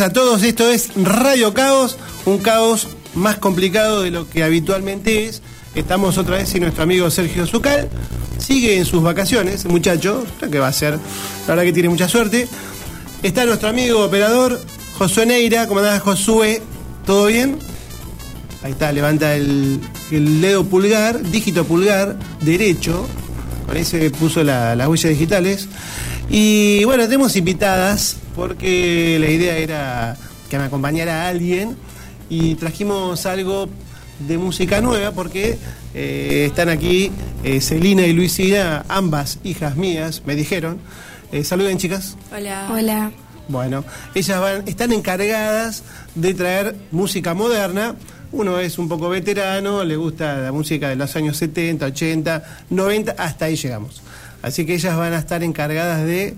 A todos, esto es Radio Caos, un caos más complicado de lo que habitualmente es. Estamos otra vez sin nuestro amigo Sergio Zucal, sigue en sus vacaciones, muchacho, que va a hacer, la verdad que tiene mucha suerte. Está nuestro amigo operador Josué Neira, ¿cómo andás Josué? ¿Todo bien? Ahí está, levanta el, dedo pulgar, dígito pulgar, derecho, con ese puso la- las huellas digitales. Y bueno, tenemos invitadas, porque la idea era que me acompañara alguien y trajimos algo de música nueva, porque eh, están aquí eh, Celina y Luisina, ambas hijas mías, me dijeron. Eh, saluden chicas. Hola. Hola. Bueno, ellas van, están encargadas de traer música moderna. Uno es un poco veterano, le gusta la música de los años 70, 80, 90, hasta ahí llegamos. Así que ellas van a estar encargadas de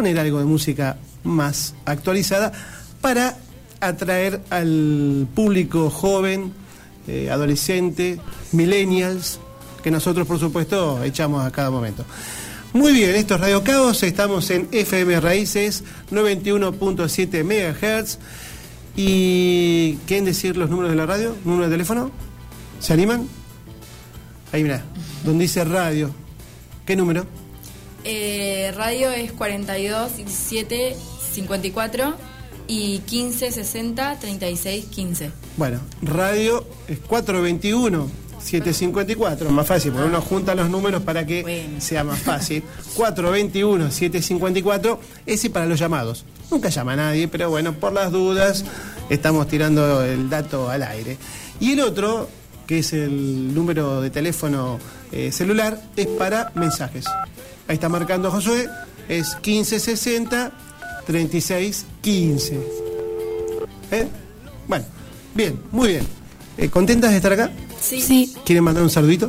poner algo de música más actualizada para atraer al público joven, eh, adolescente, millennials, que nosotros por supuesto echamos a cada momento. Muy bien, esto es Radio Caos, estamos en FM Raíces 91.7 MHz. ¿Y quieren decir los números de la radio? ¿Número de teléfono? ¿Se animan? Ahí mira, donde dice radio. ¿Qué número? Eh, radio es 42 17 54 y 15 60 36 15. Bueno, radio es 421 754, más fácil, porque uno junta los números para que Bueno. sea más fácil. 421 754, ese para los llamados. Nunca llama a nadie, pero bueno, por las dudas estamos tirando el dato al aire. Y el otro, que es el número de teléfono eh, celular, es para mensajes. Ahí está marcando Josué, es 1560 3615. ¿Eh? Bueno, bien, muy bien. Eh, ¿Contentas de estar acá? Sí. Sí. ¿Quieren mandar un saludito?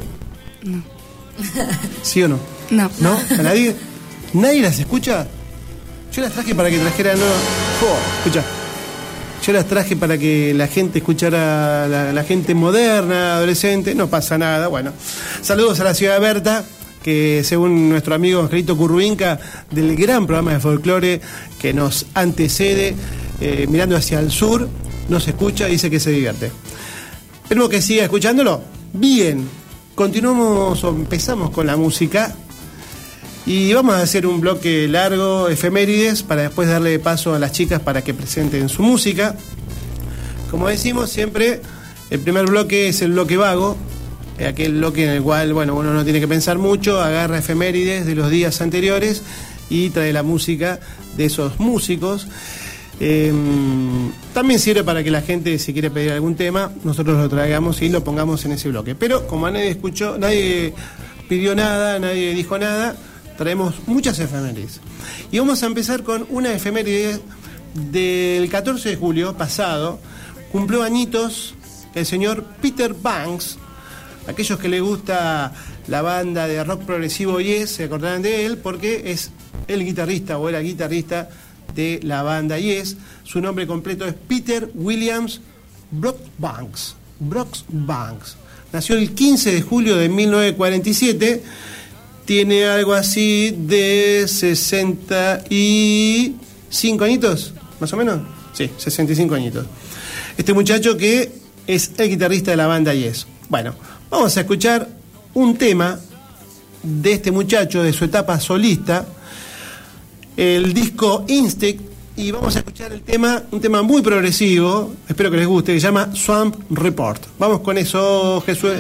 No. ¿Sí o no? No. ¿No? ¿A nadie? ¿Nadie las escucha? Yo las traje para que trajeran. No, Jo, escucha. Yo las traje para que la gente escuchara, la, la gente moderna, adolescente. No pasa nada. Bueno, saludos a la ciudad de Berta, que según nuestro amigo Angelito Curruinca, del gran programa de folclore que nos antecede, eh, mirando hacia el sur, nos escucha y dice que se divierte. Esperemos que siga escuchándolo. Bien, continuamos o empezamos con la música. Y vamos a hacer un bloque largo, efemérides, para después darle paso a las chicas para que presenten su música. Como decimos siempre, el primer bloque es el bloque vago, aquel bloque en el cual, bueno, uno no tiene que pensar mucho, agarra efemérides de los días anteriores y trae la música de esos músicos. Eh, también sirve para que la gente, si quiere pedir algún tema, nosotros lo traigamos y lo pongamos en ese bloque. Pero como nadie escuchó, nadie pidió nada, nadie dijo nada, traemos muchas efemérides. Y vamos a empezar con una efeméride del 14 de julio pasado. Cumplió añitos el señor Peter Banks. Aquellos que le gusta la banda de rock progresivo Yes se acordarán de él porque es el guitarrista o era guitarrista de la banda Yes. Su nombre completo es Peter Williams Brockbanks. Banks. Nació el 15 de julio de 1947. Tiene algo así de 65 añitos, más o menos. Sí, 65 añitos. Este muchacho que es el guitarrista de la banda Yes. Bueno, vamos a escuchar un tema de este muchacho, de su etapa solista, el disco Instinct, y vamos a escuchar el tema, un tema muy progresivo, espero que les guste, que se llama Swamp Report. Vamos con eso, Jesús.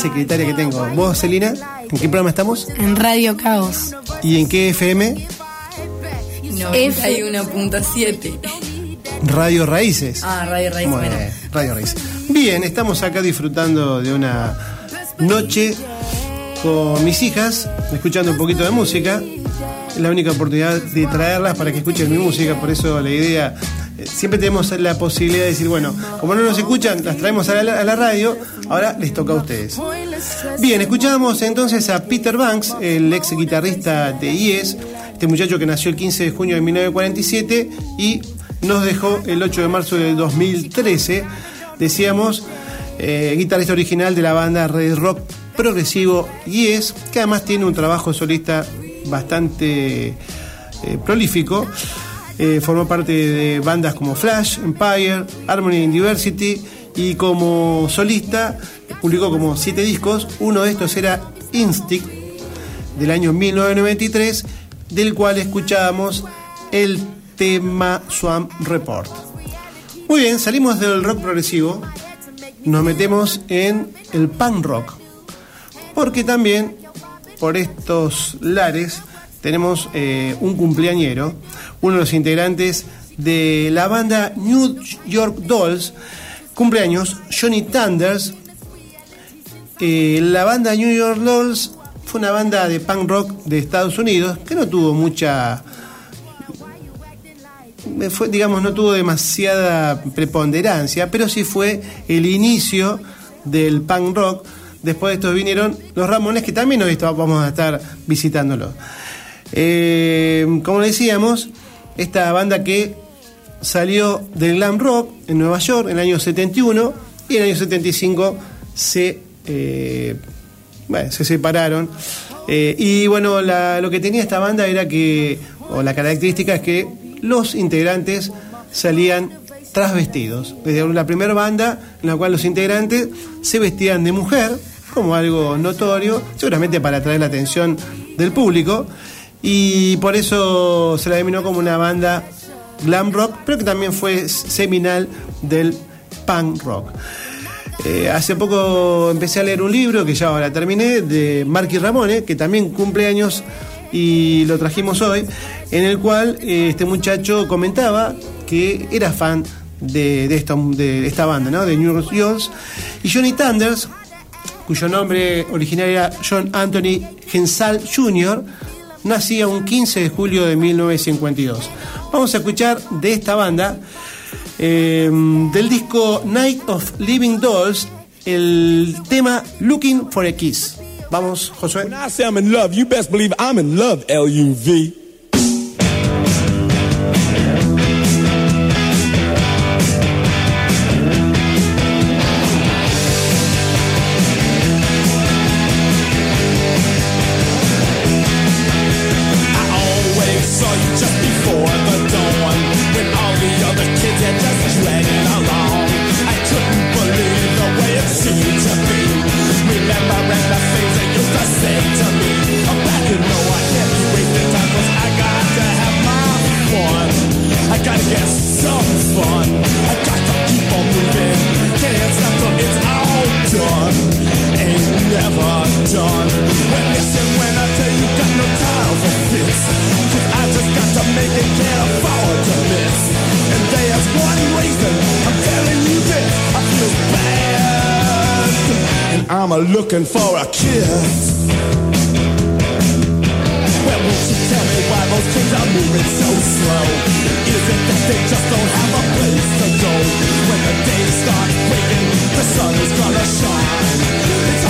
Secretaria que tengo. ¿Vos, Celina? ¿En qué programa estamos? En Radio Caos. ¿Y en qué FM? 91.7. Radio Raíces. Ah, Radio Bueno. bien, Radio Raíces. Bien, estamos acá disfrutando de una noche con mis hijas, escuchando un poquito de música. Es la única oportunidad de traerlas para que escuchen mi música, por eso la idea. Siempre tenemos la posibilidad de decir, bueno, como no nos escuchan, las traemos a la, a la radio, ahora les toca a ustedes. Bien, escuchamos entonces a Peter Banks, el ex guitarrista de Yes, este muchacho que nació el 15 de junio de 1947 y nos dejó el 8 de marzo del 2013. Decíamos, eh, guitarrista original de la banda Red Rock progresivo Yes, que además tiene un trabajo solista bastante eh, prolífico. Eh, formó parte de bandas como Flash, Empire, Harmony and Diversity y como solista publicó como siete discos. Uno de estos era Instinct del año 1993, del cual escuchábamos el tema Swamp Report. Muy bien, salimos del rock progresivo, nos metemos en el punk rock, porque también por estos lares tenemos eh, un cumpleañero, uno de los integrantes de la banda New York Dolls, cumpleaños, Johnny Thunders. Eh, la banda New York Dolls fue una banda de punk rock de Estados Unidos que no tuvo mucha fue, digamos, no tuvo demasiada preponderancia, pero sí fue el inicio del punk rock. Después de estos vinieron los Ramones, que también hoy vamos a estar visitándolos. Eh, como decíamos, esta banda que salió del glam rock en Nueva York en el año 71 y en el año 75 se, eh, se separaron. Eh, y bueno, lo que tenía esta banda era que, o la característica es que los integrantes salían trasvestidos. Desde la primera banda en la cual los integrantes se vestían de mujer, como algo notorio, seguramente para atraer la atención del público, y por eso se la denominó como una banda glam rock, pero que también fue seminal del punk rock. Eh, hace poco empecé a leer un libro que ya ahora terminé, de Marky Ramone, que también cumple años y lo trajimos hoy, en el cual eh, este muchacho comentaba que era fan de, esta, de esta banda, ¿no? de New York Dolls, y Johnny Thunders, cuyo nombre original era John Anthony Hensal Jr., nacía un 15 de julio de 1952. Vamos a escuchar de esta banda, eh, del disco Night of Living Dolls, el tema Looking for a Kiss. Vamos, Josué. When I say I'm in love, you best believe I'm in love, L-U-V. Done Well listen when I tell you got no time for this Cause I just got to make it, can't afford to miss And there's one reason I'm telling you this I feel bad And I'm a looking for a kiss well, won't you tell me why those kids are moving so know. Is it that they just don't have a place to go? When the day starts breaking, the sun is gonna shine. It's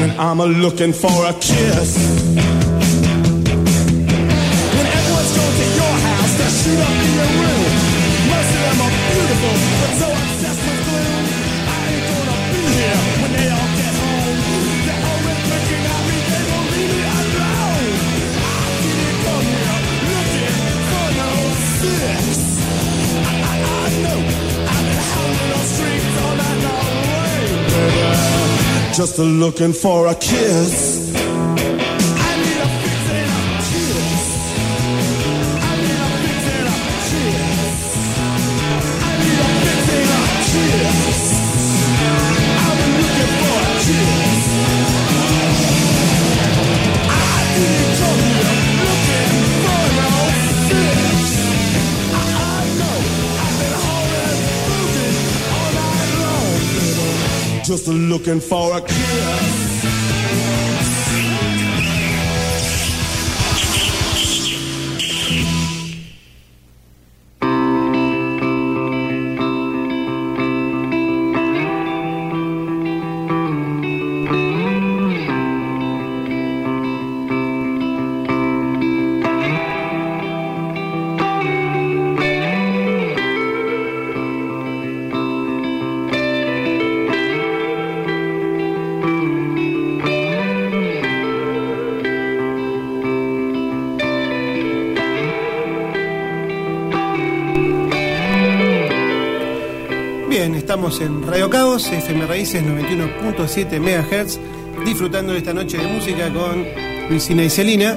Well, I'm a looking for a real hot kiss. Just looking for a kiss. Looking for a kiss. Estamos en Radio Caos, FM Raíces 91.7 MHz, disfrutando de esta noche de música con Luisina y Celina.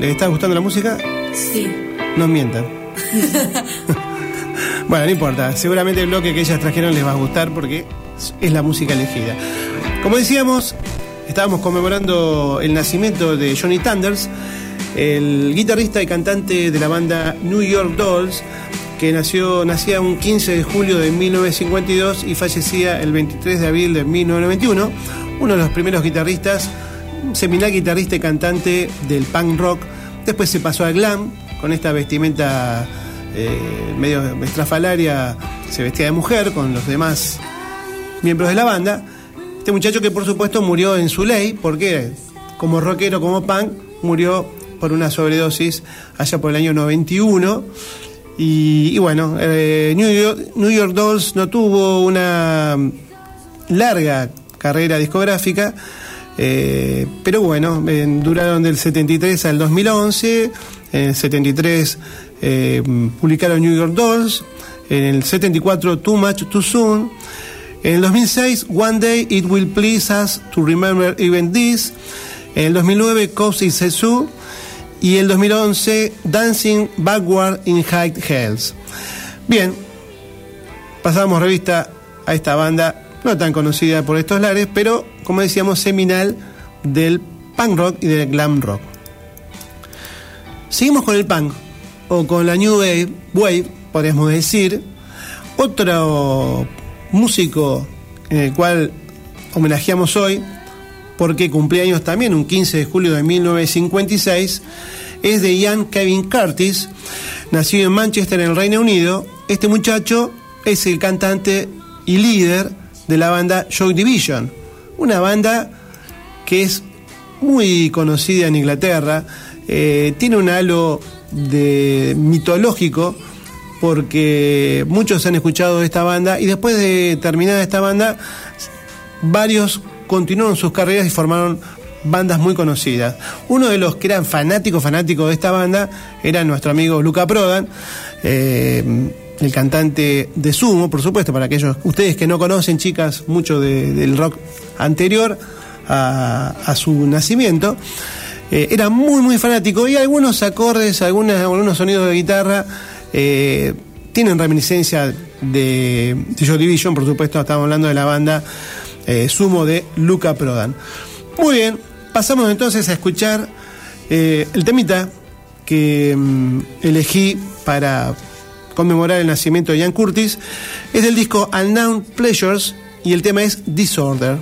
¿Les está gustando la música? Sí. No mientan. bueno, no importa, seguramente el bloque que ellas trajeron les va a gustar porque es la música elegida. Como decíamos, estábamos conmemorando el nacimiento de Johnny Thunders, el guitarrista y cantante de la banda New York Dolls, que nació, nacía un 15 de julio de 1952 y fallecía el 23 de abril de 1991, uno de los primeros guitarristas, seminal guitarrista y cantante del punk rock. Después se pasó al glam, con esta vestimenta eh, medio estrafalaria, se vestía de mujer con los demás miembros de la banda. Este muchacho que por supuesto murió en su ley, porque como rockero, como punk, murió por una sobredosis allá por el año 91. Y, bueno, eh, New, York, Dolls no tuvo una larga carrera discográfica, eh, pero bueno, duraron del 73 al 2011. En el 73 eh, publicaron New York Dolls. En el 74 Too Much Too Soon. En el 2006 One Day It Will Please Us to Remember Even This. En el 2009 Cozy Sesu y el 2011 Dancing Backward in High Hells. Bien, pasamos revista a esta banda, no tan conocida por estos lares, pero como decíamos, seminal del punk rock y del glam rock. Seguimos con el punk, o con la New Wave, wave podríamos decir. Otro músico en el cual homenajeamos hoy, porque cumplía años también, un 15 de julio de 1956, es de Ian Kevin Curtis, nacido en Manchester, en el Reino Unido. Este muchacho es el cantante y líder de la banda Joy Division, una banda que es muy conocida en Inglaterra, eh, tiene un halo de mitológico porque muchos han escuchado esta banda y después de terminar esta banda, varios continuaron sus carreras y formaron bandas muy conocidas. Uno de los que eran fanáticos, fanáticos de esta banda era nuestro amigo Luca Prodan, eh, el cantante de Sumo, por supuesto, para aquellos, ustedes que no conocen, chicas, mucho de- del rock anterior a, su nacimiento. Eh, era muy, muy fanático y algunos acordes, algunas, algunos sonidos de guitarra eh, tienen reminiscencia de, de Division, por supuesto, estamos hablando de la banda eh, Sumo de Luca Prodan. Muy bien, pasamos entonces a escuchar eh, el temita que mm, elegí para conmemorar el nacimiento de Ian Curtis. Es del disco Unknown Pleasures y el tema es Disorder.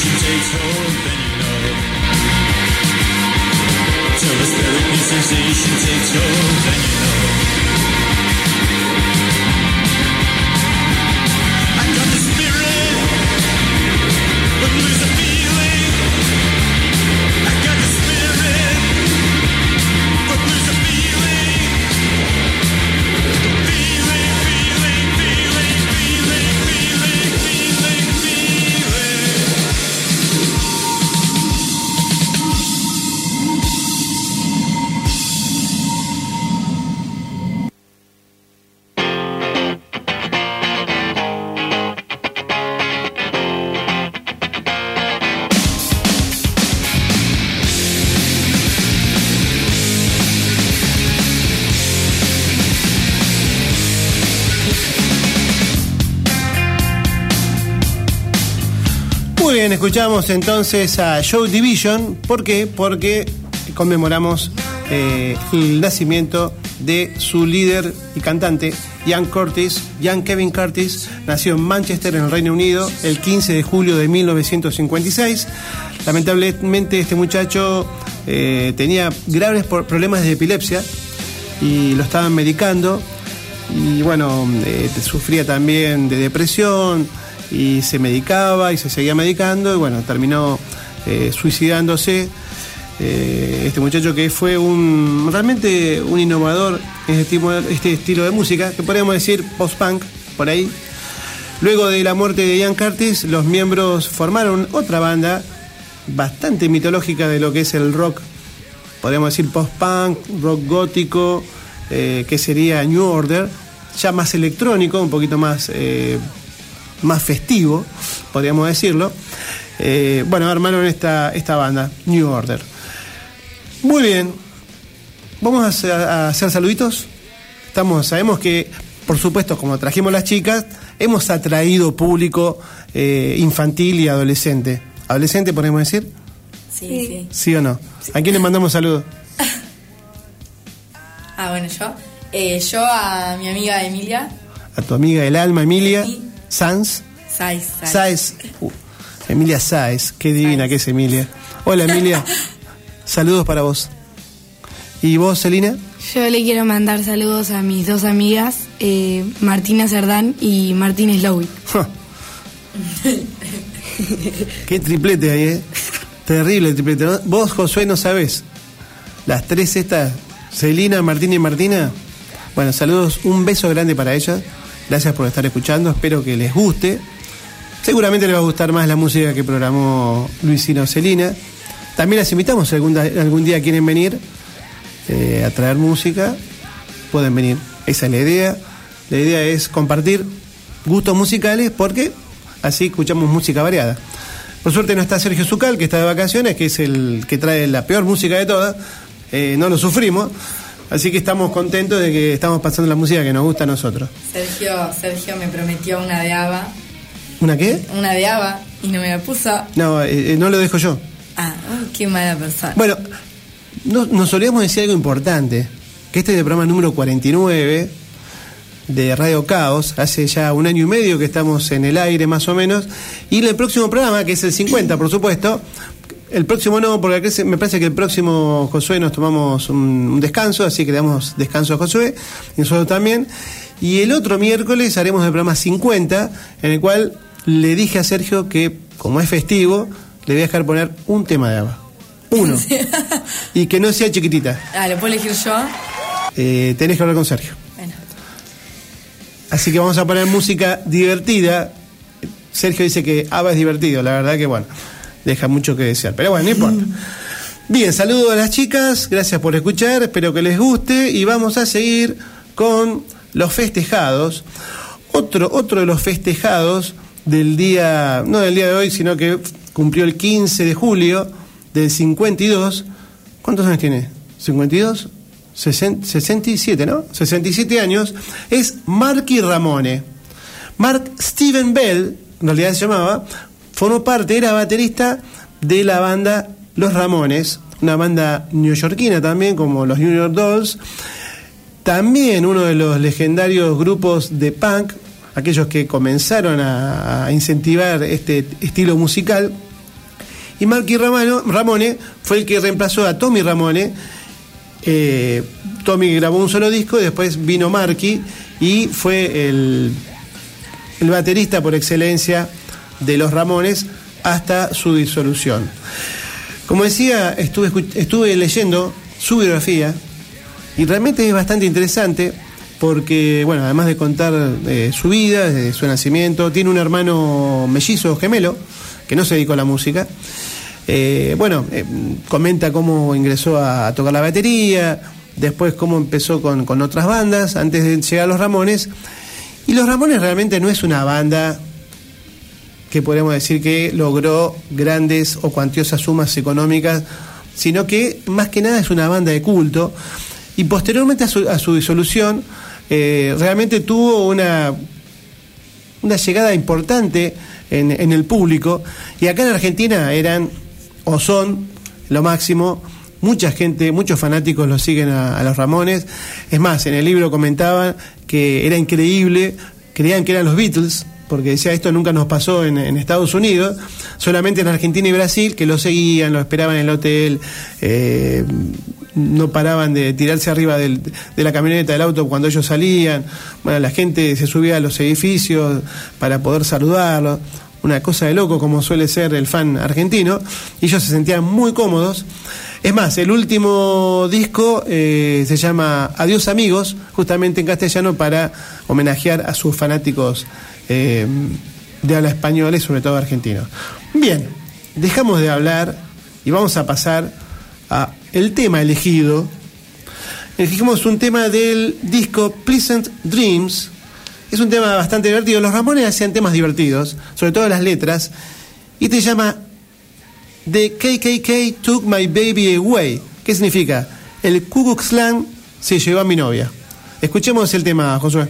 Sensation takes hold, entonces a Show Division. ¿Por qué? Porque conmemoramos eh, el nacimiento de su líder y cantante, Ian Curtis. Ian Kevin Curtis nació en Manchester, en el Reino Unido, el 15 de julio de 1956. Lamentablemente este muchacho eh, tenía graves problemas de epilepsia y lo estaban medicando. y bueno, eh, sufría también de depresión y se medicaba y se seguía medicando y bueno, terminó eh, suicidándose. Eh, este muchacho que fue un realmente un innovador en este, este estilo de música, que podríamos decir post-punk, por ahí. Luego de la muerte de Ian Curtis, los miembros formaron otra banda bastante mitológica de lo que es el rock, podríamos decir post-punk, rock gótico, eh, que sería New Order, ya más electrónico, un poquito más, más festivo, podríamos decirlo. Eh, bueno, armaron esta, esta banda, New Order. Muy bien, vamos a hacer, a hacer saluditos. Estamos, sabemos que, por supuesto, como trajimos las chicas, hemos atraído público eh, infantil y adolescente. ¿Adolescente podemos decir? Sí, sí. ¿Sí o no? ¿A quién le mandamos saludos? Ah, bueno, yo. Eh, yo a mi amiga Emilia A tu amiga del alma, Emilia Sí. Sanz. Saiz. Saiz. Sáez. Uh, Emilia Sáez, qué divina que es Emilia. Hola Emilia, saludos para vos. ¿Y vos, Celina? Yo le quiero mandar saludos a mis dos amigas, eh, Martina Cerdán y Martín Slowick. Qué triplete ahí, ¿eh? Terrible el triplete. ¿no? Vos, Josué, no sabés. Las tres estas, Celina, Martina y Martina. Bueno, saludos, un beso grande para ellas. Gracias por estar escuchando, espero que les guste. Seguramente les va a gustar más la música que programó Luisino Celina. También las invitamos, si algún, algún día quieren venir eh, a traer música, pueden venir. Esa es la idea. La idea es compartir gustos musicales porque así escuchamos música variada. Por suerte no está Sergio Zucal, que está de vacaciones, que es el que trae la peor música de todas. Eh, no lo sufrimos. Así que estamos contentos de que estamos pasando la música que nos gusta a nosotros. Sergio, Sergio me prometió una de ABBA. ¿Una qué? Una de ABBA y no me la puso. No, eh, eh, no lo dejo yo. Ah, uy, qué mala persona. Bueno, no- nos solíamos decir algo importante, que este es el programa número 49 de Radio Caos, hace ya un año y medio que estamos en el aire más o menos, y el próximo programa, que es el 50 por supuesto, el próximo no, porque me parece que el próximo Josué nos tomamos un, un descanso, así que le damos descanso a Josué, y nosotros también, y el otro miércoles haremos el programa 50, en el cual le dije a Sergio que, como es festivo, le voy a dejar poner un tema de ABBA. Uno. y que no sea chiquitita. Ah, ¿lo puedo elegir yo? Eh, tenés que hablar con Sergio. Bueno. Así que vamos a poner música divertida. Sergio dice que ABBA es divertido, la verdad que bueno, deja mucho que desear. Pero bueno, no importa. Bien, saludos a las chicas, gracias por escuchar, espero que les guste y vamos a seguir con los festejados. Otro, otro de los festejados del día, no del día de hoy, sino que cumplió el 15 de julio del 52. ¿Cuántos años tiene? ¿52? Sesen- 67, ¿no? 67 años. Es Marky Ramone. Mark Steven Bell, en realidad se llamaba, formó parte, era baterista de la banda Los Ramones, una banda neoyorquina también, como los York Dolls. También uno de los legendarios grupos de punk, aquellos que comenzaron a, incentivar este estilo musical. Y Marky Ramone fue el que reemplazó a Tommy Ramone. Eh, Tommy grabó un solo disco y después vino Marky y fue el, el baterista por excelencia de los Ramones hasta su disolución. Como decía, estuve, estuve leyendo su biografía y realmente es bastante interesante porque, bueno, además de contar eh, su vida, desde su nacimiento, tiene un hermano mellizo gemelo que no se dedicó a la música. Eh, bueno, eh, comenta cómo ingresó a, a tocar la batería, después cómo empezó con, con otras bandas antes de llegar a los Ramones. Y los Ramones realmente no es una banda que podríamos decir que logró grandes o cuantiosas sumas económicas, sino que más que nada es una banda de culto. Y posteriormente a su, disolución, eh, realmente tuvo una, una llegada importante en, el público. Y acá en Argentina eran o son lo máximo. Mucha gente, muchos fanáticos los siguen a, a los Ramones. Es más, en el libro comentaban que era increíble, creían que eran los Beatles, porque decía esto nunca nos pasó en, Estados Unidos, solamente en Argentina y Brasil, que lo seguían, lo esperaban en el hotel. eh, no paraban de tirarse arriba de la camioneta del auto cuando ellos salían. Bueno, la gente se subía a los edificios para poder saludarlos. Una cosa de loco, como suele ser el fan argentino. Y ellos se sentían muy cómodos. Es más, el último disco eh, se llama Adiós amigos, justamente en castellano para homenajear a sus fanáticos eh, de habla española y sobre todo argentinos. Bien, dejamos de hablar y vamos a pasar a el tema elegido. Elegimos un tema del disco Pleasant Dreams. Es un tema bastante divertido. Los Ramones hacían temas divertidos, sobre todo las letras. Y te llama The KKK Took My Baby Away. ¿Qué significa? El Ku Klux se llevó a mi novia. Escuchemos el tema, Josué.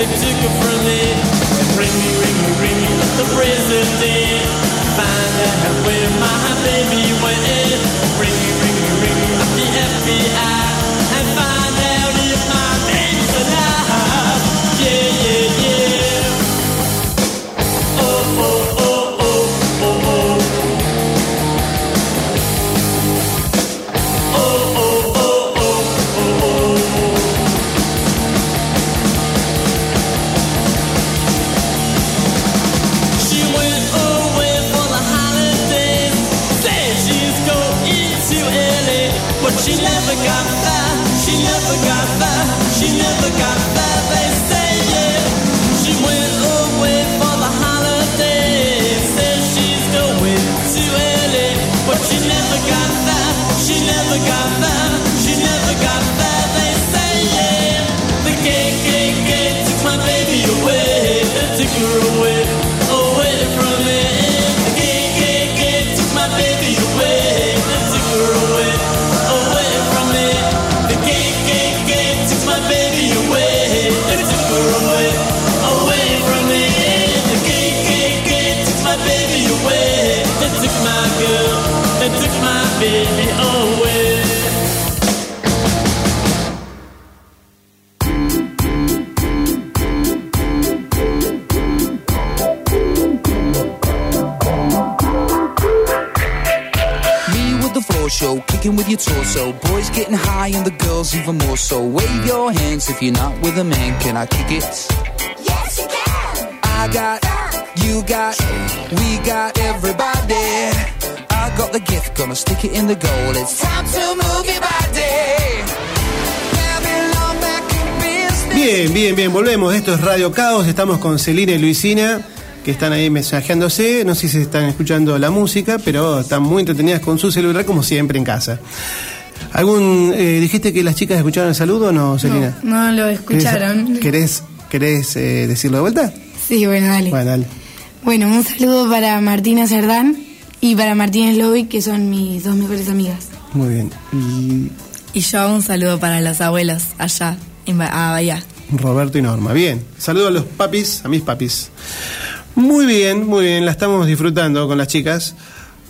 They took her from me. Ring me, ring me, ring me like the president. Find out where my baby went. Ring me, ring me, ring me like the FBI. With your torso. Boys getting high and the girls even more so. Wave your hands if you're not with a man. Can I kick it? Yes, you can. I got, you got, we got everybody. I got the gift, gonna stick it in the goal. It's time to move your body. Bien, bien, bien, volvemos. Esto es Radio Caos. Estamos con Celina y Luisina, que están ahí mensajeándose. No sé si están escuchando la música, pero están muy entretenidas con su celular, como siempre en casa. ¿Algún, eh, dijiste que las chicas escucharon el saludo o no, Celina? No lo escucharon. ¿Querés, querés eh, decirlo de vuelta? Sí, bueno, dale. Bueno, dale. Bueno, un saludo para Martina Cerdán y para Martínez Lobby, que son mis dos mejores amigas. Muy bien. Y Y yo un saludo para los abuelos allá en Ba- a Bahía. Roberto y Norma. Bien. Saludo a los papis, a mis papis. Muy bien, muy bien. La estamos disfrutando con las chicas.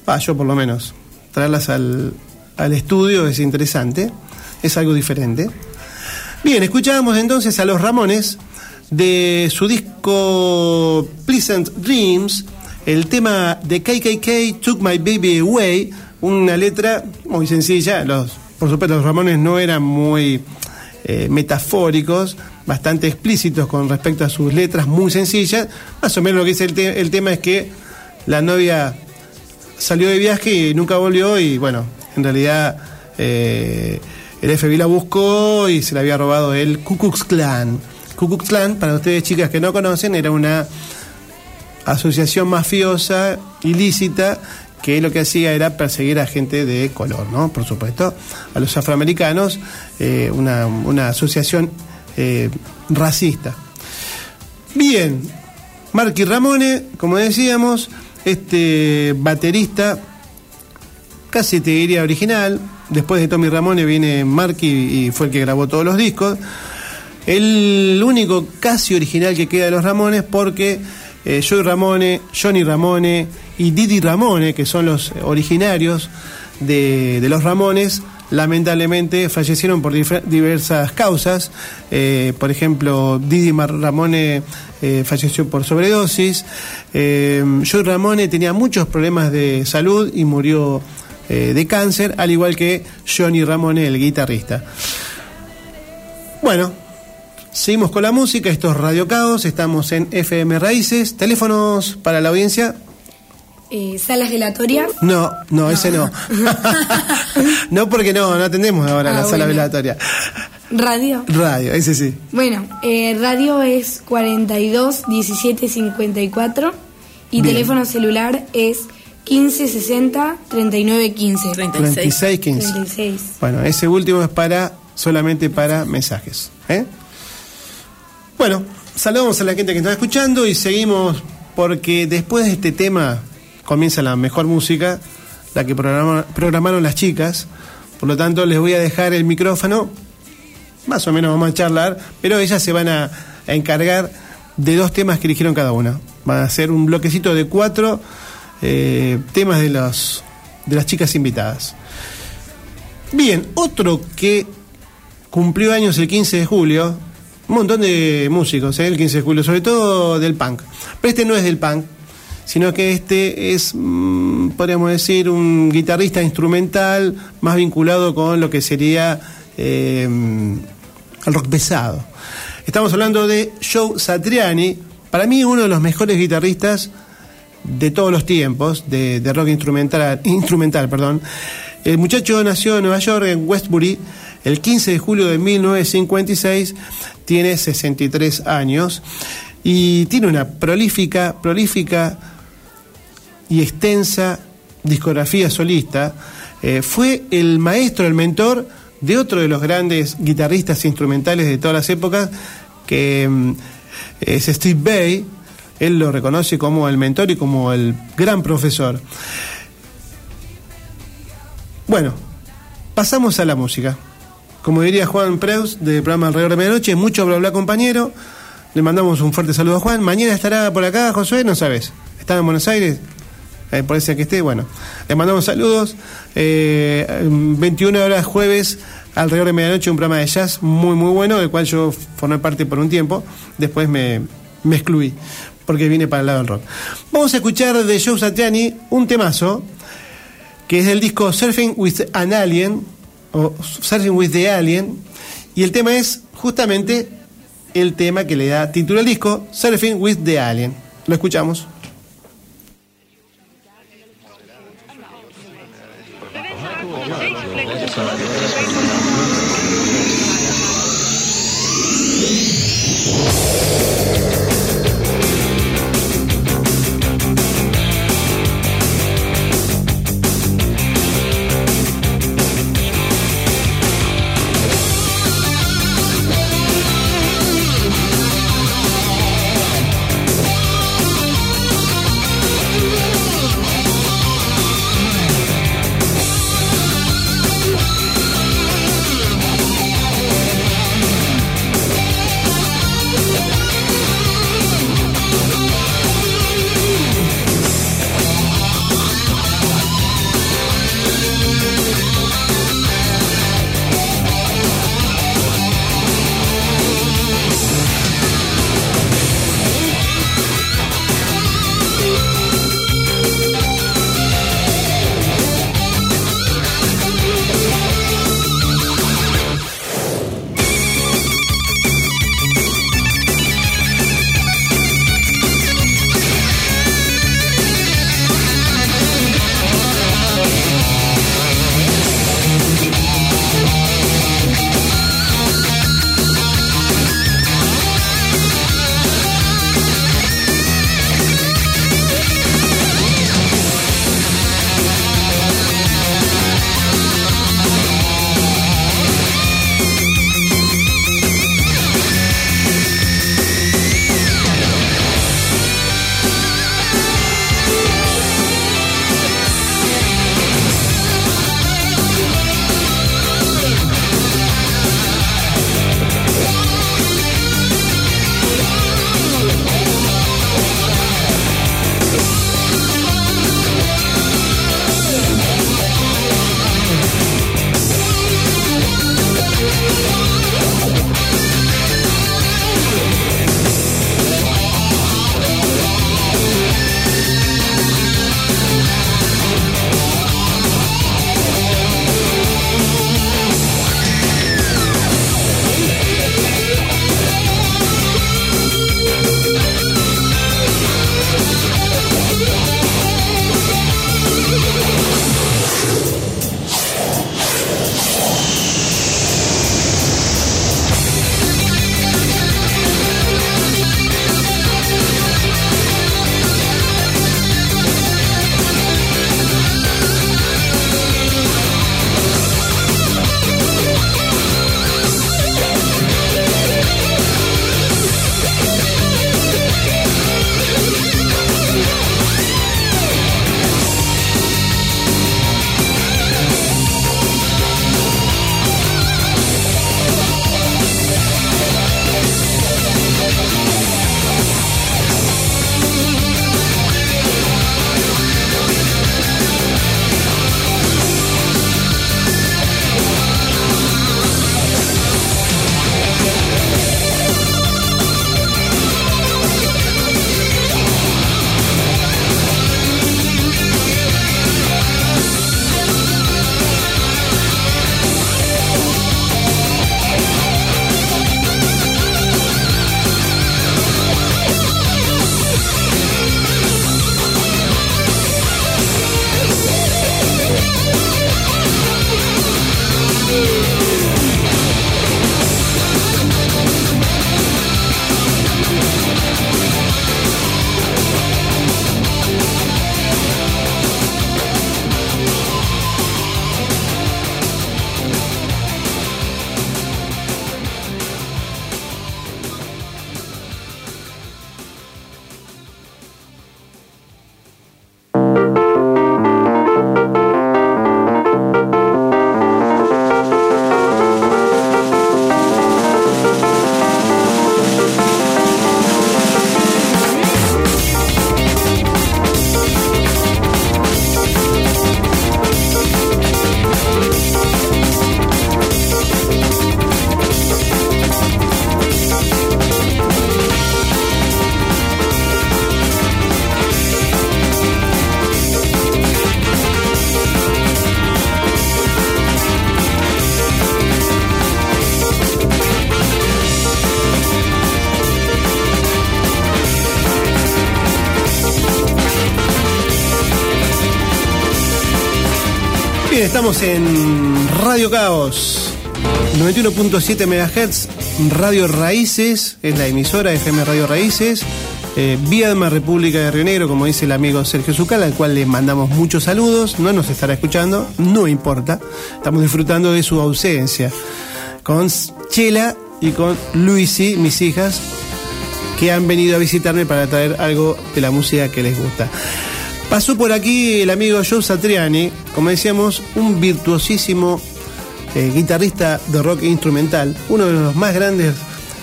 Ah, yo por lo menos. Traerlas al, al estudio es interesante. Es algo diferente. Bien, escuchábamos entonces a los Ramones de su disco Pleasant Dreams, el tema de KKK Took My Baby Away, una letra muy sencilla. Los, por supuesto, los Ramones no eran muy eh, metafóricos, bastante explícitos con respecto a sus letras, muy sencillas. Más o menos lo que dice el, te- el tema es que la novia salió de viaje y nunca volvió y bueno, en realidad eh, el FBI la buscó y se la había robado el Ku Klux Klan. Ku para ustedes chicas que no conocen, era una asociación mafiosa ilícita que lo que hacía era perseguir a gente de color, ¿no? Por supuesto, a los afroamericanos, eh, una, una asociación eh, racista. Bien, Marky Ramone, como decíamos, este baterista, casi te diría original, después de Tommy Ramone viene Marky y fue el que grabó todos los discos. El único casi original que queda de los Ramones porque eh, Ramone, Johnny Ramone y Didi Ramone, que son los originarios de, los Ramones, lamentablemente fallecieron por diversas causas. Eh, por ejemplo, Didi Mar- Ramone eh, falleció por sobredosis. Eh, Ramone tenía muchos problemas de salud y murió eh, de cáncer, al igual que Johnny Ramone, el guitarrista. Bueno, seguimos con la música. Esto es Radio Caos. Estamos en FM Raíces. Teléfonos para la audiencia. Eh, salas velatorias. No, no, ese no. no, porque no, no atendemos ahora Ah, la sala bueno. velatoria. Radio. Radio, ese sí. Bueno, eh, radio es 42 17 54 y Bien. teléfono celular es 15 60 39 15. 36, 15. 36. Bueno, ese último es para solamente para mensajes. ¿eh? Bueno, saludamos a la gente que está escuchando y seguimos porque después de este tema comienza la mejor música, la que programa- programaron las chicas. Por lo tanto, les voy a dejar el micrófono. Más o menos vamos a charlar, pero ellas se van a, encargar de dos temas que eligieron cada una. Van a hacer un bloquecito de cuatro eh, temas de, de las chicas invitadas. Bien, otro que cumplió años el 15 de julio, un montón de músicos, ¿eh? el 15 de julio, sobre todo del punk. Pero este no es del punk, sino que este es, mm, podríamos decir, un guitarrista instrumental más vinculado con lo que sería eh, el rock pesado. Estamos hablando de Joe Satriani, para mí uno de los mejores guitarristas de todos los tiempos, de, de rock instrumental, instrumental. Perdón. El muchacho nació en Nueva York, en Westbury, el 15 de julio de 1956, tiene 63 años y tiene una prolífica, prolífica y extensa discografía solista. Eh, fue el maestro, el mentor de otro de los grandes guitarristas instrumentales de todas las épocas, que mm, es Steve Bay. Él lo reconoce como el mentor y como el gran profesor. Bueno, pasamos a la música. Como diría Juan Preus del programa Alrededor de Medianoche, mucho bla bla compañero. Le mandamos un fuerte saludo a Juan. Mañana estará por acá, Josué, no sabes. ¿Está en Buenos Aires? Eh, por ese que esté, bueno. Le mandamos saludos. Eh, 21 horas jueves, alrededor de medianoche, un programa de jazz muy, muy bueno, del cual yo formé parte por un tiempo. Después me, me excluí, porque vine para el lado del rock. Vamos a escuchar de Joe Satriani un temazo, que es del disco Surfing with an Alien, o Surfing with the Alien, y el tema es justamente el tema que le da título al disco, Surfing with the Alien. Lo escuchamos. Estamos en Radio Caos 91.7 MHz, Radio Raíces, es la emisora FM Radio Raíces. Eh, República de Río Negro, como dice el amigo Sergio Zucal, al cual le mandamos muchos saludos. No nos estará escuchando, no importa. Estamos disfrutando de su ausencia. Con Chela y con Luisi, mis hijas, que han venido a visitarme para traer algo de la música que les gusta. Pasó por aquí el amigo Joe Satriani, como decíamos, un virtuosísimo eh, guitarrista de rock instrumental, uno de los más grandes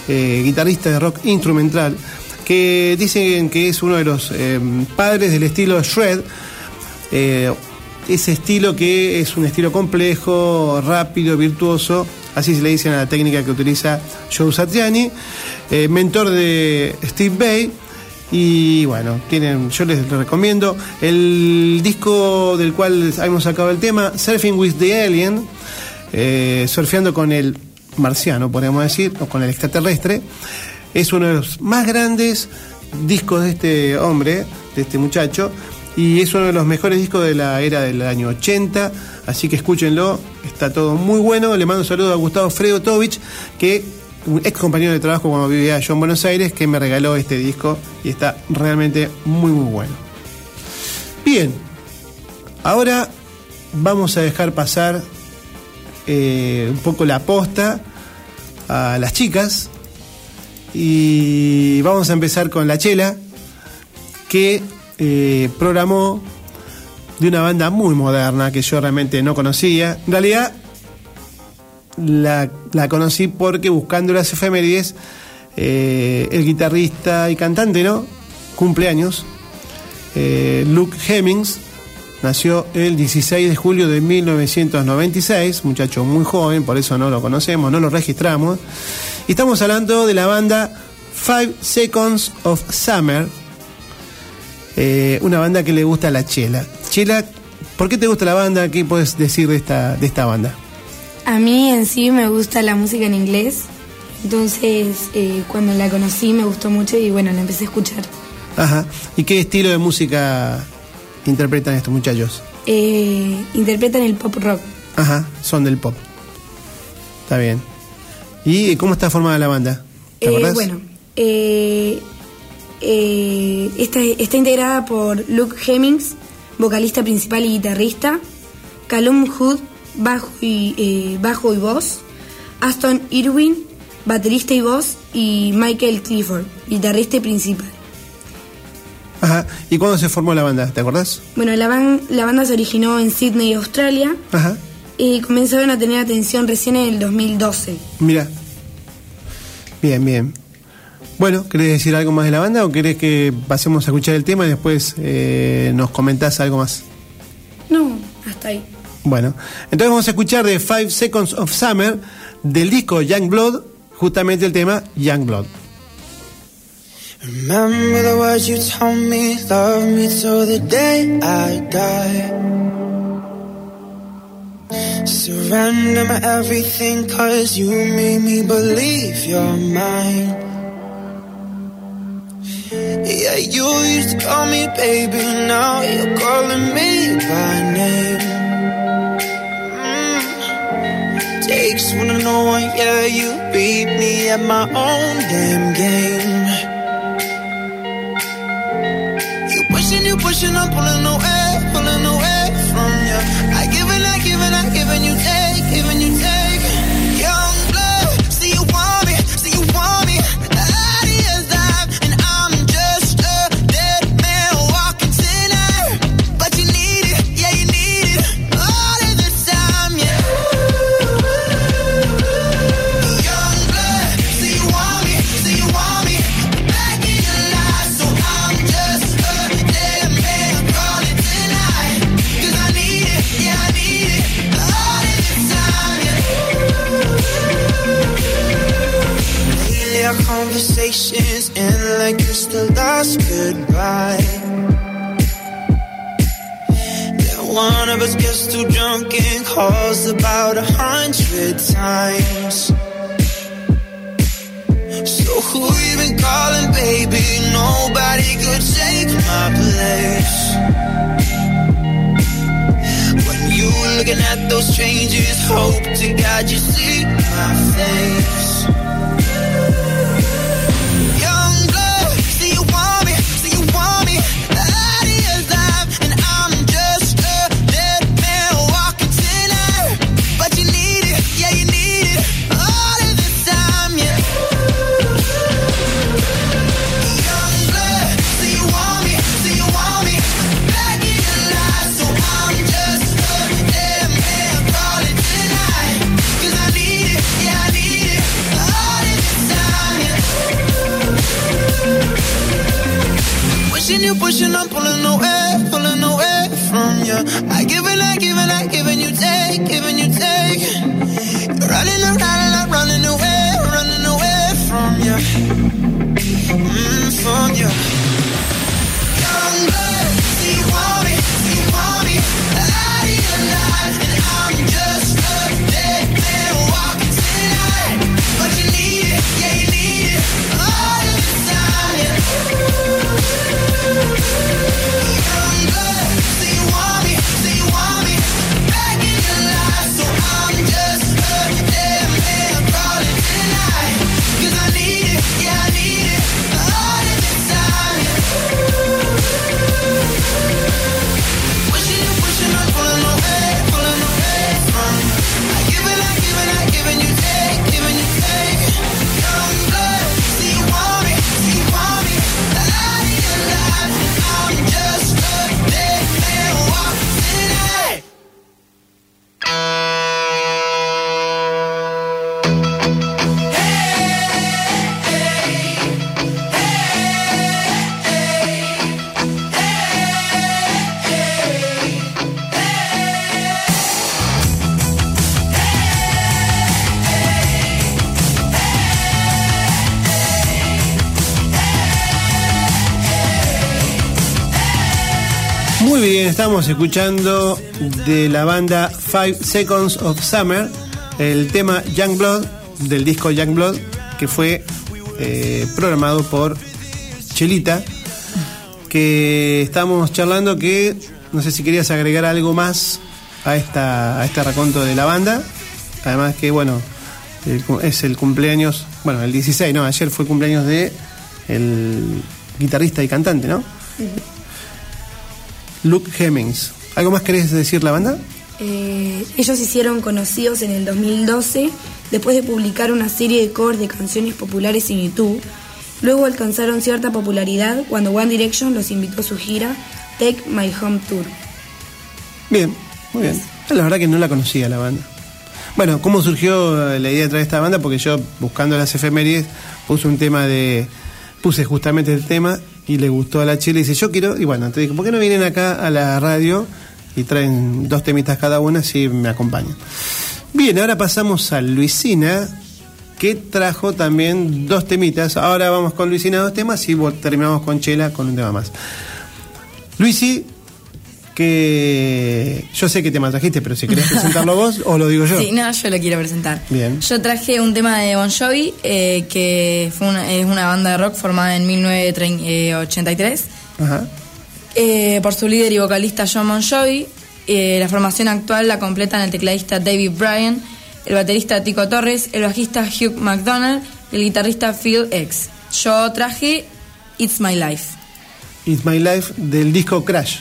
eh, guitarristas de rock instrumental, que dicen que es uno de los eh, padres del estilo shred, ese estilo que es un estilo complejo, rápido, virtuoso, así se le dice a la técnica que utiliza Joe Satriani, mentor de Steve Bay. Y bueno, tienen, yo les recomiendo el disco del cual hemos sacado el tema, Surfing with the Alien, eh, surfeando con el marciano, podríamos decir, o con el extraterrestre. Es uno de los más grandes discos de este hombre, de este muchacho, y es uno de los mejores discos de la era del año 80, así que escúchenlo, está todo muy bueno. Le mando un saludo a Gustavo Fredo Tovich, que un ex compañero de trabajo cuando vivía yo en Buenos Aires, que me regaló este disco y está realmente muy muy bueno. Bien, ahora vamos a dejar pasar eh, un poco la posta a las chicas y vamos a empezar con la Chela que eh, programó de una banda muy moderna que yo realmente no conocía. En realidad la, conocí porque buscando las efemérides eh, el guitarrista y cantante, ¿no? Cumpleaños. Eh, Luke Hemmings nació el 16 de julio de 1996, muchacho muy joven, por eso no lo conocemos, no lo registramos. Y estamos hablando de la banda Five Seconds of Summer, eh, una banda que le gusta a la Chela. Chela, ¿por qué te gusta la banda? ¿Qué puedes decir de esta, de esta banda? A mí en sí me gusta la música en inglés, entonces eh, cuando la conocí me gustó mucho y bueno, la empecé a escuchar. Ajá. ¿Y qué estilo de música interpretan estos muchachos? Eh, interpretan el pop rock. Ajá, son del pop. Está bien. ¿Y cómo está formada la banda? ¿Te Eh, bueno, eh, eh, está, está integrada por Luke Hemmings, vocalista principal y guitarrista, Callum Hood, bajo y, eh, bajo y voz, Aston Irwin, baterista y voz, y Michael Clifford, guitarrista y principal. Ajá. ¿Y cuándo se formó la banda? ¿Te acordás? Bueno, la, ban- la banda se originó en Sydney, Australia, Ajá. y comenzaron a tener atención recién en el 2012. Mira. Bien, bien. Bueno, ¿querés decir algo más de la banda o querés que pasemos a escuchar el tema y después eh, nos comentás algo más? No, hasta ahí. Bueno, entonces vamos a escuchar de Five Seconds of Summer del disco Young Blood, justamente el tema Young Blood. Remember the words you told me, love me till the day I die. Surrender my everything, cause you made me believe you're mine. Yeah, you used to call me baby, now you're calling me by name. Mm. wanna know one, yeah, you beat me at my own damn game. You pushing, you pushing, I'm pulling away, pulling away from you. I give and I give and I give and you take, conversations end like it's the last goodbye. Then one of us gets too drunk and calls about a hundred times. So who you been calling, baby? Nobody could take my place. When you looking at those strangers. Hope to God you see my face. Estamos escuchando de la banda Five Seconds of Summer el tema Young Blood del disco Young Blood que fue eh, programado por Chelita que estamos charlando que no sé si querías agregar algo más a esta a este raconto de la banda. Además que bueno el es el cumpleaños bueno el 16 no ayer fue cumpleaños de el guitarrista y cantante no Luke Hemmings. ¿Algo más querés decir la banda? Eh, ellos se hicieron conocidos en el 2012 después de publicar una serie de covers de canciones populares en YouTube. Luego alcanzaron cierta popularidad cuando One Direction los invitó a su gira Take My Home Tour. Bien, muy bien. La verdad que no la conocía la banda. Bueno, ¿cómo surgió la idea de traer esta banda? Porque yo, buscando las efemérides, puse un tema de. Puse justamente el tema y le gustó a la chile y dice: Yo quiero. Y bueno, entonces dije: ¿por qué no vienen acá a la radio y traen dos temitas cada una así me acompañan? Bien, ahora pasamos a Luisina, que trajo también dos temitas. Ahora vamos con Luisina, dos temas y terminamos con Chela con un tema más. Luisi, que yo sé qué tema trajiste, pero si querés presentarlo vos o lo digo yo. Sí, no, yo lo quiero presentar. Bien. Yo traje un tema de Bon Jovi, eh, que fue una, es una banda de rock formada en 1983 Ajá. eh, por su líder y vocalista John Bon Jovi. Eh, la formación actual la completan el tecladista David Bryan, el baterista Tico Torres, el bajista Hugh McDonald y el guitarrista Phil X. Yo traje It's My Life. It's My Life del disco Crash.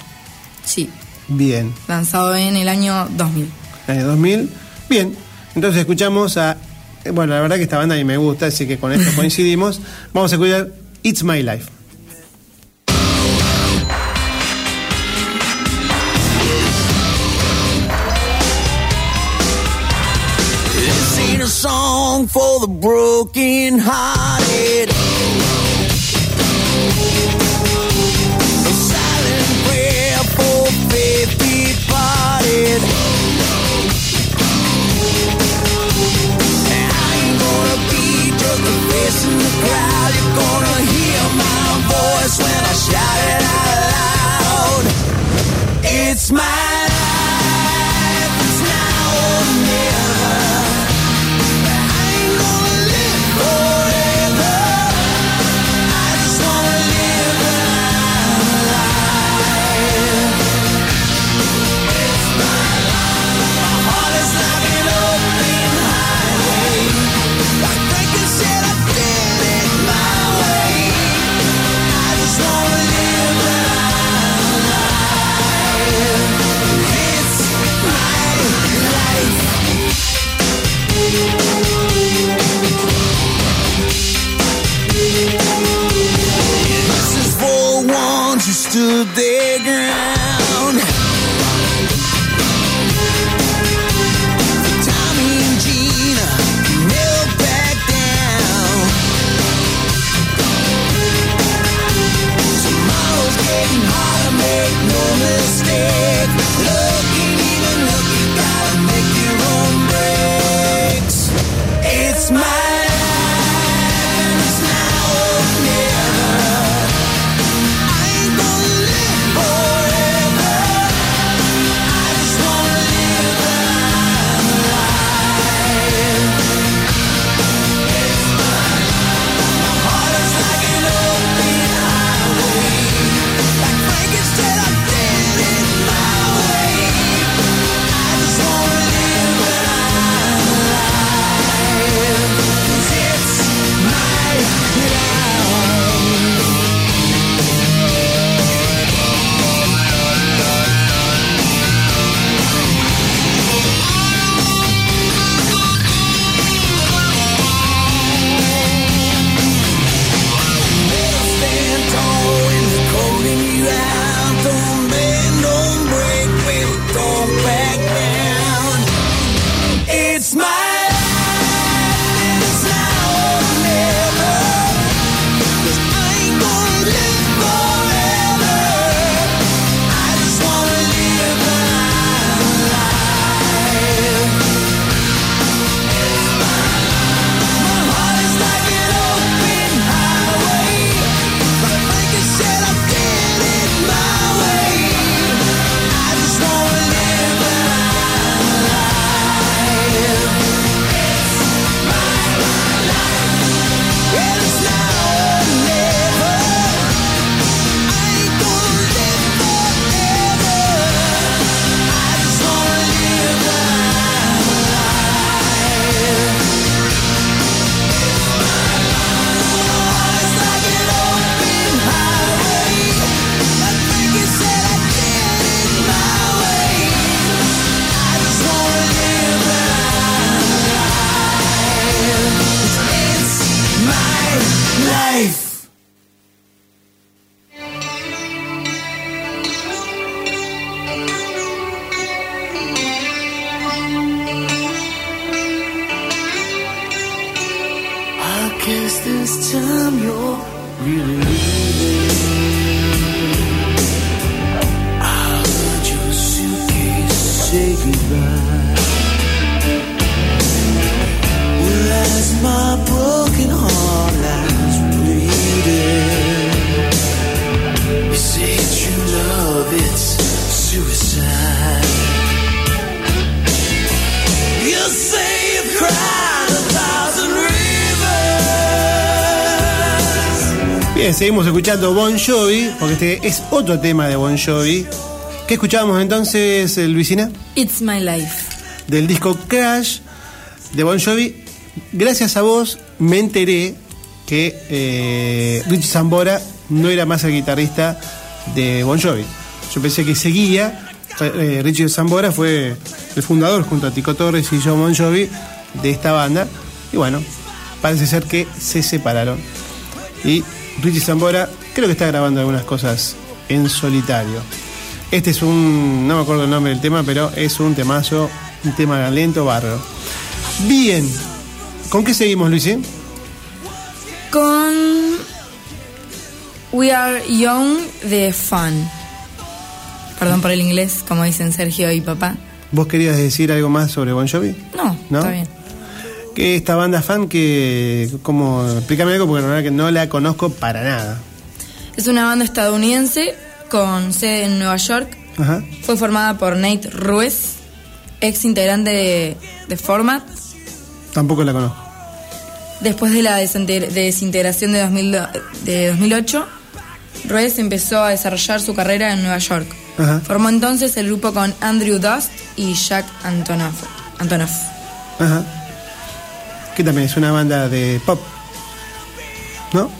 Sí, Bien. lanzado en el año 2000. Año 2000. Bien. Entonces escuchamos a. Bueno, la verdad que esta banda a mí me gusta, así que con esto coincidimos. Vamos a escuchar It's My Life. This ain't a song for the broken hearted. Gonna hear my voice when I shout it out loud. It's my to the ground. Seguimos escuchando Bon Jovi, porque este es otro tema de Bon Jovi. ¿Qué escuchábamos entonces, eh, Luisina? It's My Life. Del disco Crash de Bon Jovi. Gracias a vos me enteré que eh, Richie Zambora no era más el guitarrista de Bon Jovi. Yo pensé que seguía. Eh, Richie Zambora fue el fundador junto a Tico Torres y John Bon Jovi de esta banda. Y bueno, parece ser que se separaron. Y Richie Zambora creo que está grabando algunas cosas en solitario. Este es un, no me acuerdo el nombre del tema, pero es un temazo, un tema lento, bárbaro. Bien, ¿con qué seguimos, Luis? Con We Are Young de Fun. Perdón por el inglés, como dicen Sergio y papá. ¿Vos querías decir algo más sobre Bon Jovi? No, ¿No? está bien. Que esta banda fan que, como, explícame algo porque la verdad que no la conozco para nada. Es una banda estadounidense con sede en Nueva York. Ajá. Fue formada por Nate Ruiz, ex integrante de, de Format. Tampoco la conozco. Después de la desintegración de, 2000 de 2008, Ruiz empezó a desarrollar su carrera en Nueva York. Ajá. Formó entonces el grupo con Andrew Dust y Jack Antonoff. Antonoff. Ajá. Que también es una banda de pop. ¿No?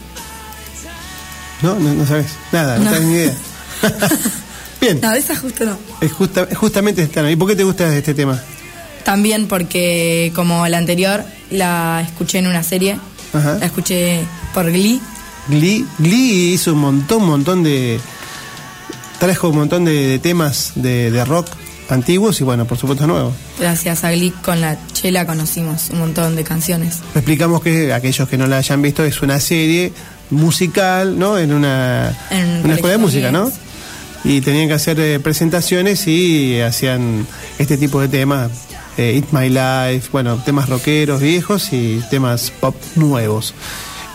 ¿No? No, no sabes. Nada, no, No. tenés ni idea. Bien. No, de esa justo no. Es justa- justamente esta. ¿Y por qué te gusta este tema? También porque, como la anterior, la escuché en una serie. Ajá. La escuché por Glee. Glee, Glee hizo un montón, un montón de, trajo un montón de, de temas de, de rock antiguos y bueno, por supuesto nuevos. Gracias a Glick con la chela conocimos un montón de canciones. Explicamos que aquellos que no la hayan visto es una serie musical, ¿no? En una, En un una escuela de música, ¿no? Y tenían que hacer eh, presentaciones y hacían este tipo de temas. eh, It's My Life, bueno, temas rockeros viejos y temas pop nuevos.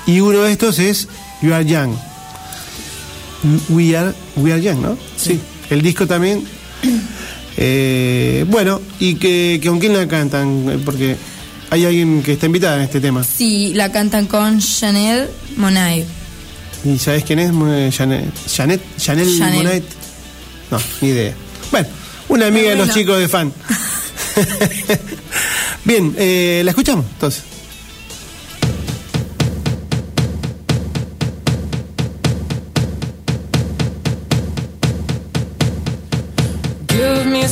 Y uno de estos es You Are Young. We Are, we are Young, ¿no? Sí. El disco también. Eh, bueno, y que, que con quién la cantan, Eh, porque hay alguien que está invitada en este tema. Sí, la cantan con Chanel Monae. ¿Y sabes quién es? Eh, Janet, Chanel Chanel. No, ni idea. Bueno, una amiga de los Bueno. chicos de fan. Bien, eh, la escuchamos entonces.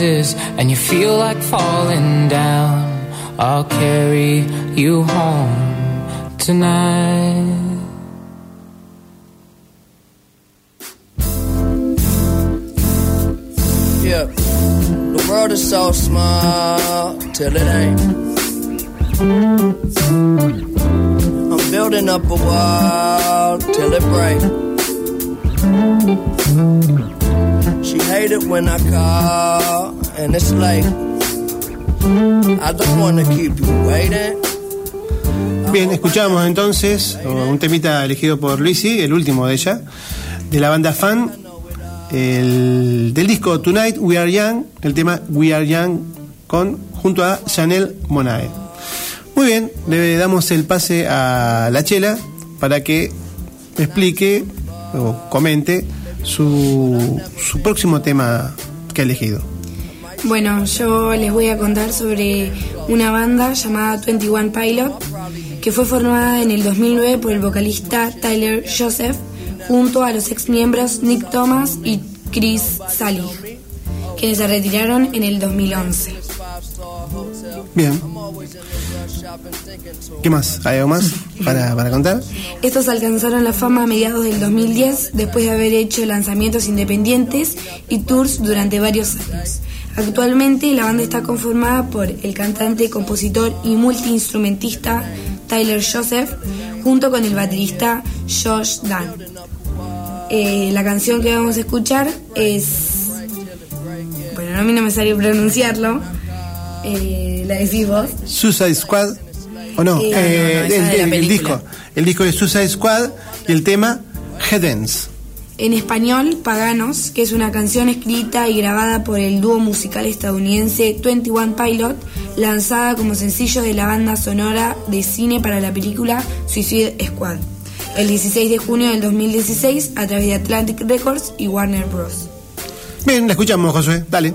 and you feel like falling down, I'll carry you home tonight. Yeah, the world is so small till it ain't. I'm building up a wall till it breaks. She hate it when I call and it's late. I don't wanna keep you waiting. Bien, escuchamos entonces un temita elegido por Luisi, el último de ella, de la banda Fan, el- del disco Tonight We Are Young, el tema We Are Young, con, junto a Chanel Monae. Muy bien, le damos el pase a la Chela para que explique o comente su, su próximo tema que ha elegido. Bueno, yo les voy a contar sobre una banda llamada 21 Pilot, que fue formada en el 2009 por el vocalista Tyler Joseph, junto a los ex miembros Nick Thomas y Chris Sally, quienes se retiraron en el 2011. Bien. ¿Qué más? ¿Hay algo más para, para contar? Estos alcanzaron la fama a mediados del 2010 después de haber hecho lanzamientos independientes y tours durante varios años. Actualmente la banda está conformada por el cantante, compositor y multiinstrumentista Tyler Joseph junto con el baterista Josh Dan. Eh, la canción que vamos a escuchar es... Bueno, a mí no me sale pronunciarlo. Eh, la decís vos. Suicide Squad, o no, Eh, Eh, no, no, esa el, disco, el disco de Suicide Squad y el tema Headens. En español, Paganos, que es una canción escrita y grabada por el dúo musical estadounidense 21 Pilot, lanzada como sencillo de la banda sonora de cine para la película Suicide Squad, el 16 de junio del 2016 a través de Atlantic Records y Warner Bros. Bien, la escuchamos, Josué, dale.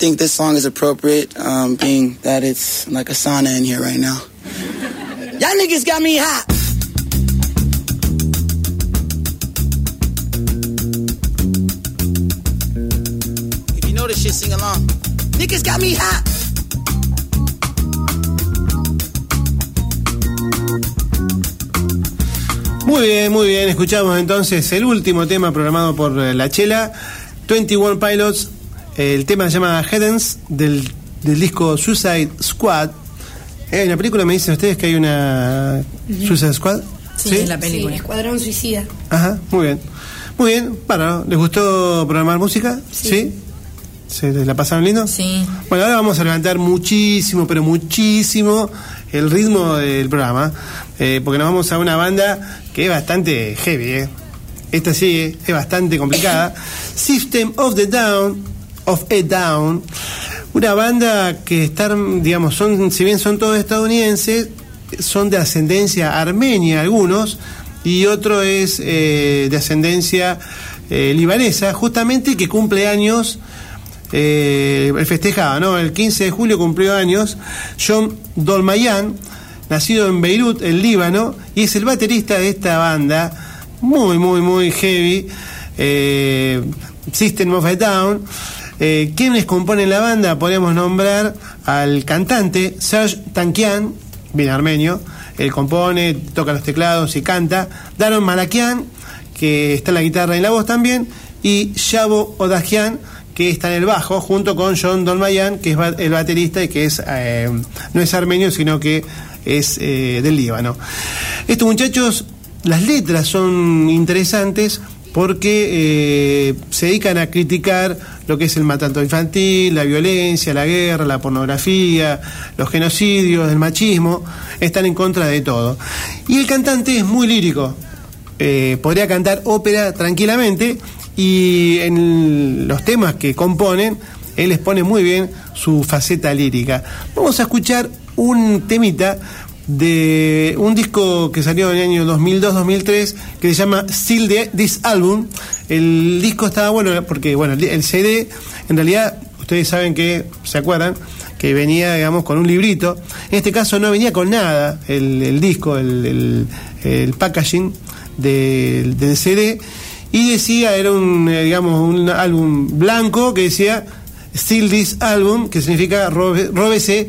Think this song is appropriate, um, being that it's like a sauna in here right now. Y'all niggas got me hot. If you know this shit, sing along. Niggas got me hot. Muy bien, muy bien. Escuchamos entonces el último tema programado por eh, La Chela, 21 Pilots. El tema se llama Headens del, del disco Suicide Squad. Eh, en la película me dicen ustedes que hay una Suicide Squad. Sí, Escuadrón Suicida. Ajá, muy bien. Muy bien, bueno, ¿les gustó programar música? Sí. ¿Se la pasaron lindo? Sí. Bueno, ahora vamos a levantar muchísimo, pero muchísimo el ritmo del programa, eh, porque nos vamos a una banda que es bastante heavy, ¿eh? Esta sí eh, es bastante complicada. System of the Down, of a Down, una banda que están, digamos, son, si bien son todos estadounidenses, son de ascendencia armenia algunos, y otro es eh, de ascendencia eh, libanesa, justamente que cumple años eh, festejaba, ¿no? El 15 de julio cumplió años John Dolmayan, nacido en Beirut, en Líbano, y es el baterista de esta banda, muy, muy, muy heavy, eh, System of a Down. Eh, ¿Quiénes componen la banda? Podemos nombrar al cantante Serge Tankian, bien armenio, él compone, toca los teclados y canta, Daron Malakian, que está en la guitarra y en la voz también, y Shabo Odagian, que está en el bajo, junto con John Dolmayan, que es el baterista y que es eh, no es armenio, sino que es eh, del Líbano. Estos muchachos, las letras son interesantes porque eh, se dedican a criticar lo que es el maltrato infantil, la violencia, la guerra, la pornografía, los genocidios, el machismo, están en contra de todo. Y el cantante es muy lírico, eh, podría cantar ópera tranquilamente y en los temas que componen, él expone muy bien su faceta lírica. Vamos a escuchar un temita de un disco que salió en el año 2002-2003 que se llama Still the- This Album. El disco estaba bueno porque, bueno, el- CD, en realidad, ustedes saben que, ¿se acuerdan? Que venía, digamos, con un librito. En este caso no venía con nada el, el disco, el, el- packaging del, del CD. Y decía, era un, eh, digamos, un álbum blanco que decía Still This Album, que significa "Robe- róbese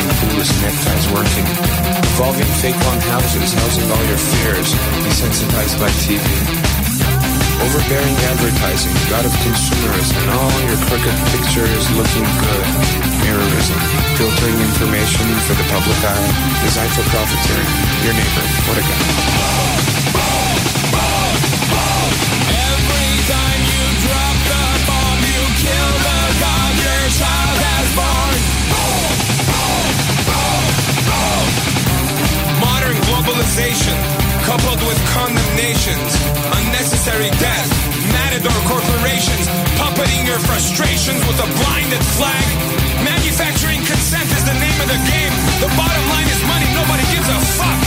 clueless neckties working, evolving fake long houses, housing all your fears, desensitized by TV. Overbearing advertising, god of consumerism, and all your crooked pictures looking good. Mirrorism, filtering information for the public eye, designed for profiteering. Your neighbor, what a guy. Every time you drop the bomb, you kill the god your globalization, coupled with condemnations, unnecessary death, matador corporations, puppeting your frustrations with a blinded flag. Manufacturing consent is the name of the game. The bottom line is money, nobody gives a fuck.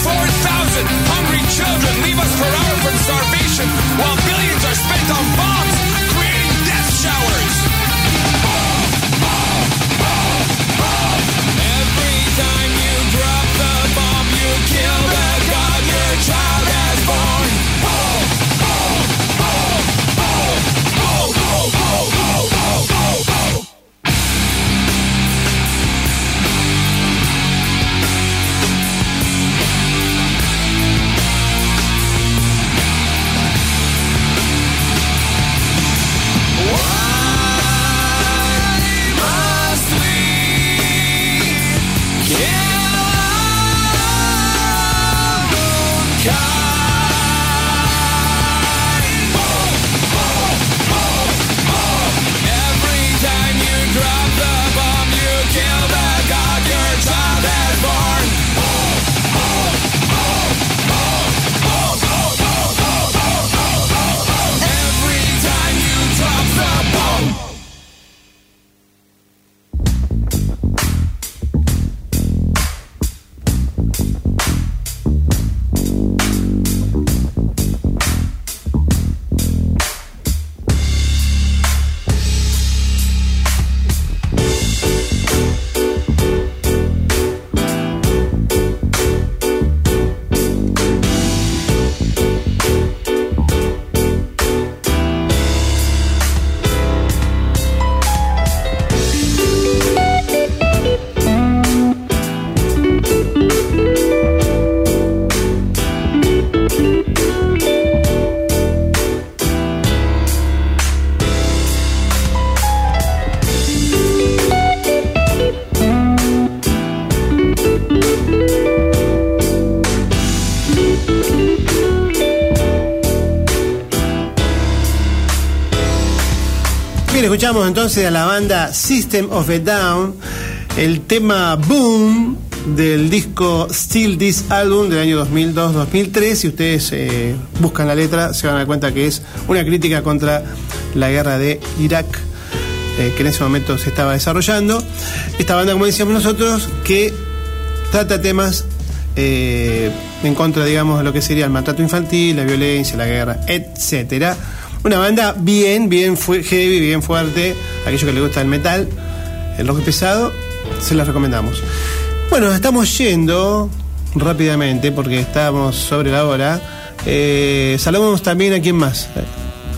4,000 hungry children leave us per hour from starvation, while billions are spent on bombs, creating death showers. Escuchamos entonces a la banda System of a Down, el tema Boom del disco Still This Album del año 2002-2003. Si ustedes eh, buscan la letra, se van a dar cuenta que es una crítica contra la guerra de Irak. eh, que en ese momento se estaba desarrollando. Esta banda, como decíamos nosotros, que trata temas eh, en contra, digamos, de lo que sería el maltrato infantil, la violencia, la guerra, etcétera. Una banda bien, bien heavy, bien fuerte. Aquellos que les gusta el metal, el rock pesado, se las recomendamos. Bueno, estamos yendo rápidamente porque estamos sobre la hora. Eh, saludamos también a quién más.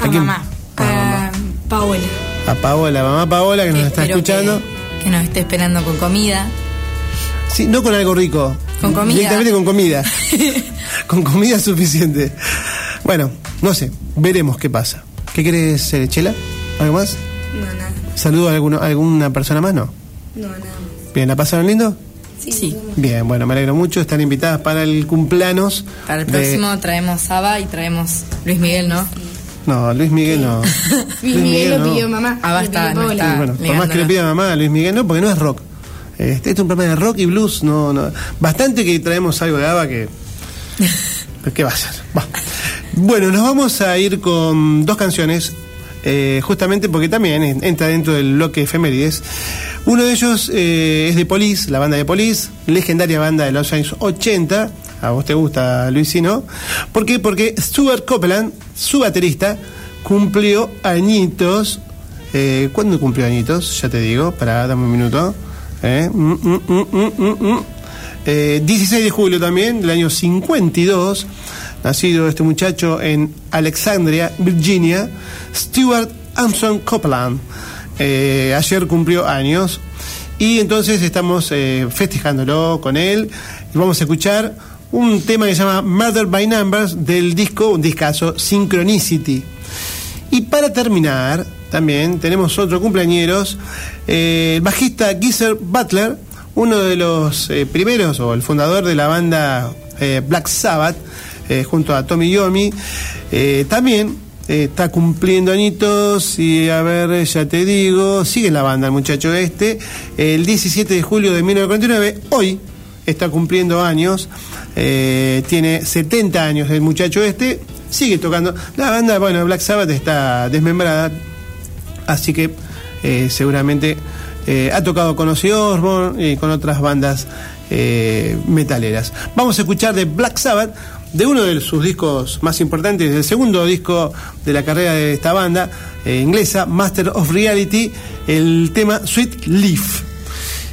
A quién? mamá. A Paola. A Paola, mamá Paola que nos está escuchando. Que, que nos esté esperando con comida. Sí, no con algo rico. Con comida. Directamente con comida. con comida suficiente. Bueno, no sé, veremos qué pasa. ¿Qué querés, eh, Chela? ¿Algo más? No, nada. ¿Saludo a, alguno- a alguna persona más? No. No, nada. Bien, ¿la pasaron lindo? Sí. Bien, bueno, me alegro mucho. Están invitadas para el cumpleaños. Para el de- próximo traemos Saba y traemos Luis Miguel, ¿no? No, Luis Miguel no. Luis Miguel lo no. pidió mamá. Ah, pidió no está. Sí, bueno, por más que le pida mamá a Luis Miguel, no, porque no es rock. Este, este es un programa de rock y blues, no, no. Bastante que traemos algo de ABBA que. ¿Qué va a ser? Va. Bueno, nos vamos a ir con dos canciones, eh, justamente porque también en- entra dentro del bloque efemérides. Uno de ellos eh, es de Police, la banda de Police, legendaria banda de los años 80. A vos te gusta, Luisino. ¿Por qué? Porque Stuart Copeland, su baterista, cumplió añitos. Eh, ¿Cuándo cumplió añitos? Ya te digo, para dame un minuto. Mm, mm, mm, mm, mm, 16 de julio también, del año 52, nacido este muchacho en Alexandria, Virginia, Stuart Armstrong Copeland. Eh, ayer cumplió años y entonces estamos eh, festejándolo con él vamos a escuchar un tema que se llama Murder by Numbers del disco, un discazo Synchronicity. Y para terminar, también tenemos otro cumpleañeros, eh, el bajista Geezer Butler, uno de los primeros o el fundador de la banda Black Sabbath, eh, junto a Tommy Yomi, eh, también eh, está cumpliendo añitos y a ver, ya te digo, sigue la banda el muchacho este, el 17 de julio de 1949, hoy está cumpliendo años, tiene 70 años el muchacho este, sigue tocando. La banda, bueno, Black Sabbath está desmembrada, así que seguramente ha tocado con Ozzy Osbourne y con otras bandas metaleras. Vamos a escuchar de Black Sabbath, de uno de sus discos más importantes, el segundo disco de la carrera de esta banda eh, inglesa, Master of Reality, el tema Sweet Leaf.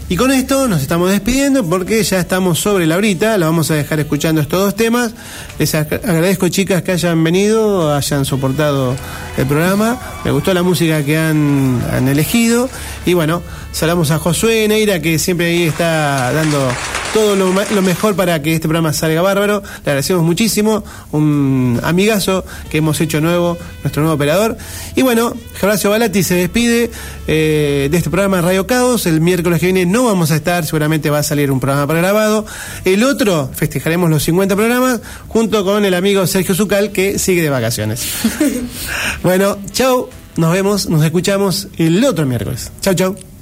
Y con esto nos estamos despidiendo porque ya estamos sobre la horita, la vamos a dejar escuchando estos dos temas. Les ag- agradezco chicas que hayan venido, hayan soportado el programa, me gustó la música que han, han elegido y bueno, saludamos a Josué Neira que siempre ahí está dando todo lo, mejor para que este programa salga bárbaro. Le agradecemos muchísimo, un amigazo que hemos hecho nuevo, nuestro nuevo operador. Y bueno, Horacio Balati se despide eh, de este programa de Radio Caos. El miércoles que viene no vamos a estar, seguramente va a salir un programa pregrabado. El otro, festejaremos los 50 programas, junto con el amigo Sergio Zucal, que sigue de vacaciones. bueno, chao, nos vemos, nos escuchamos el otro miércoles. Chao, chao.